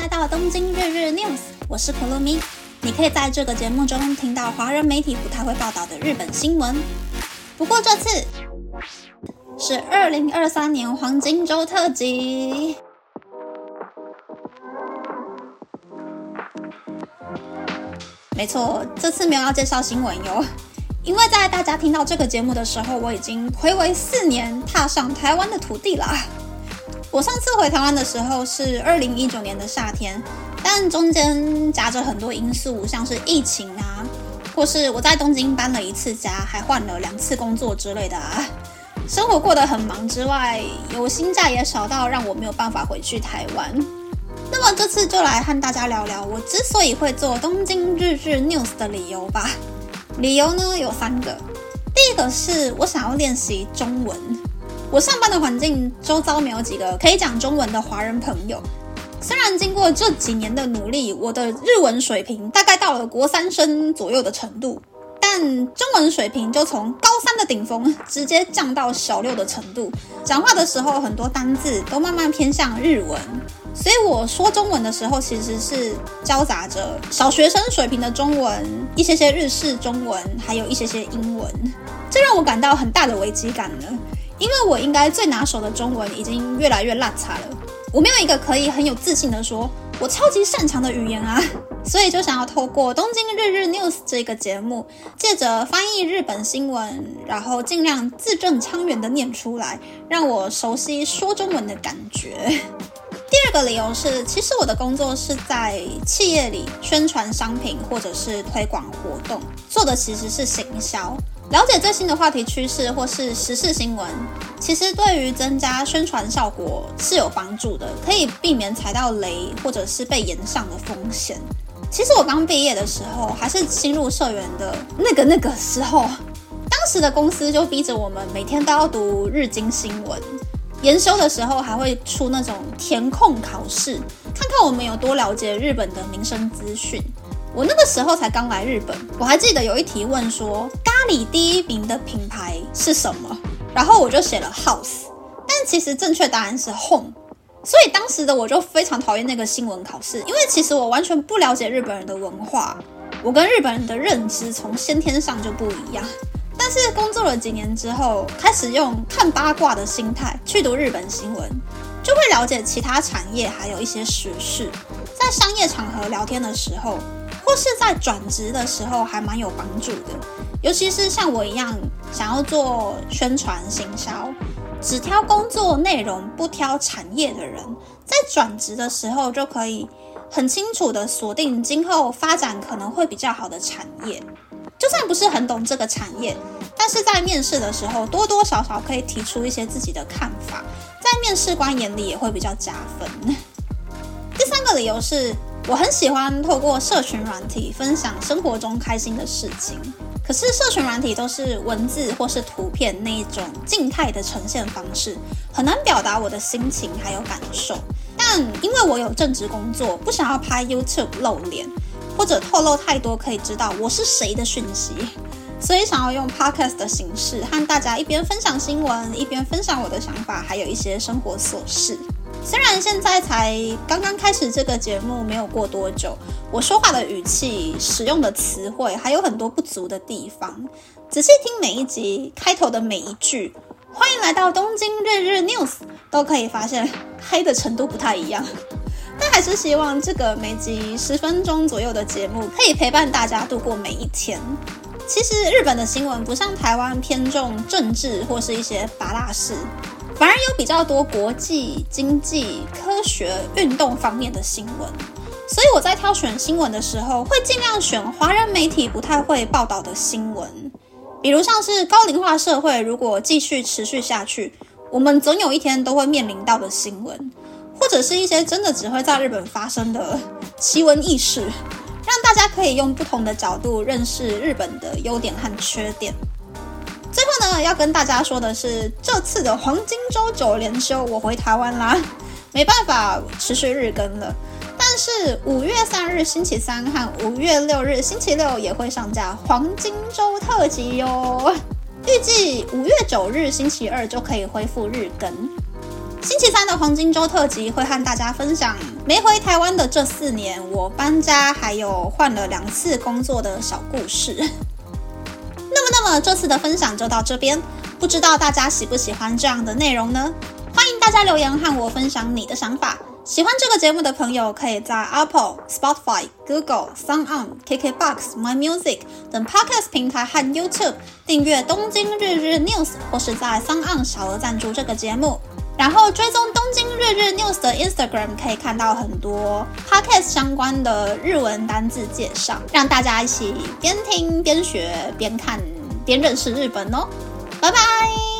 来到东京日日 news，我是可露咪。你可以在这个节目中听到华人媒体不太会报道的日本新闻。不过这次是二零二三年黄金周特辑。没错，这次没有要介绍新闻哟，因为在大家听到这个节目的时候，我已经回违四年踏上台湾的土地啦。我上次回台湾的时候是二零一九年的夏天，但中间夹着很多因素，像是疫情啊，或是我在东京搬了一次家，还换了两次工作之类的啊，生活过得很忙之外，有薪假也少到让我没有办法回去台湾。那么这次就来和大家聊聊我之所以会做东京日日 news 的理由吧。理由呢有三个，第一个是我想要练习中文。我上班的环境周遭没有几个可以讲中文的华人朋友。虽然经过这几年的努力，我的日文水平大概到了国三生左右的程度，但中文水平就从高三的顶峰直接降到小六的程度。讲话的时候，很多单字都慢慢偏向日文，所以我说中文的时候，其实是交杂着小学生水平的中文，一些些日式中文，还有一些些英文。这让我感到很大的危机感呢。因为我应该最拿手的中文已经越来越烂差了，我没有一个可以很有自信的说我超级擅长的语言啊，所以就想要透过东京日日 news 这个节目，借着翻译日本新闻，然后尽量字正腔圆的念出来，让我熟悉说中文的感觉。第二个理由是，其实我的工作是在企业里宣传商品或者是推广活动，做的其实是行销。了解最新的话题趋势或是时事新闻，其实对于增加宣传效果是有帮助的，可以避免踩到雷或者是被延上的风险。其实我刚毕业的时候，还是新入社员的那个那个时候，当时的公司就逼着我们每天都要读日经新闻，研修的时候还会出那种填空考试，看看我们有多了解日本的民生资讯。我那个时候才刚来日本，我还记得有一题问说你第一名的品牌是什么，然后我就写了 House，但其实正确答案是 Home，所以当时的我就非常讨厌那个新闻考试，因为其实我完全不了解日本人的文化，我跟日本人的认知从先天上就不一样。但是工作了几年之后，开始用看八卦的心态去读日本新闻，就会了解其他产业还有一些时事，在商业场合聊天的时候。或是在转职的时候还蛮有帮助的，尤其是像我一样想要做宣传行销，只挑工作内容不挑产业的人，在转职的时候就可以很清楚的锁定今后发展可能会比较好的产业。就算不是很懂这个产业，但是在面试的时候多多少少可以提出一些自己的看法，在面试官眼里也会比较加分。第三个理由是。我很喜欢透过社群软体分享生活中开心的事情，可是社群软体都是文字或是图片那一种静态的呈现方式，很难表达我的心情还有感受。但因为我有正职工作，不想要拍 YouTube 露脸，或者透露太多可以知道我是谁的讯息，所以想要用 Podcast 的形式和大家一边分享新闻，一边分享我的想法，还有一些生活琐事。虽然现在才刚刚开始这个节目，没有过多久，我说话的语气、使用的词汇还有很多不足的地方。仔细听每一集开头的每一句，欢迎来到东京日日 news，都可以发现黑的程度不太一样。但还是希望这个每集十分钟左右的节目，可以陪伴大家度过每一天。其实日本的新闻不像台湾偏重政治或是一些八大事。反而有比较多国际、经济、科学、运动方面的新闻，所以我在挑选新闻的时候，会尽量选华人媒体不太会报道的新闻，比如像是高龄化社会如果继续持续下去，我们总有一天都会面临到的新闻，或者是一些真的只会在日本发生的奇闻异事，让大家可以用不同的角度认识日本的优点和缺点。最后呢，要跟大家说的是，这次的黄金周九连休，我回台湾啦，没办法持续日更了。但是五月三日星期三和五月六日星期六也会上架黄金周特辑哟。预计五月九日星期二就可以恢复日更。星期三的黄金周特辑会和大家分享没回台湾的这四年，我搬家还有换了两次工作的小故事。那么，那么这次的分享就到这边，不知道大家喜不喜欢这样的内容呢？欢迎大家留言和我分享你的想法。喜欢这个节目的朋友，可以在 Apple、Spotify、Google、Sound On、KKBox、My Music 等 Podcast 平台和 YouTube 订阅《东京日日 News》，或是在 Sound On 小额赞助这个节目。然后追踪《东京日日 News》的 Instagram，可以看到很多 Podcast 相关的日文单字介绍，让大家一起边听边学边看边认识日本哦。拜拜。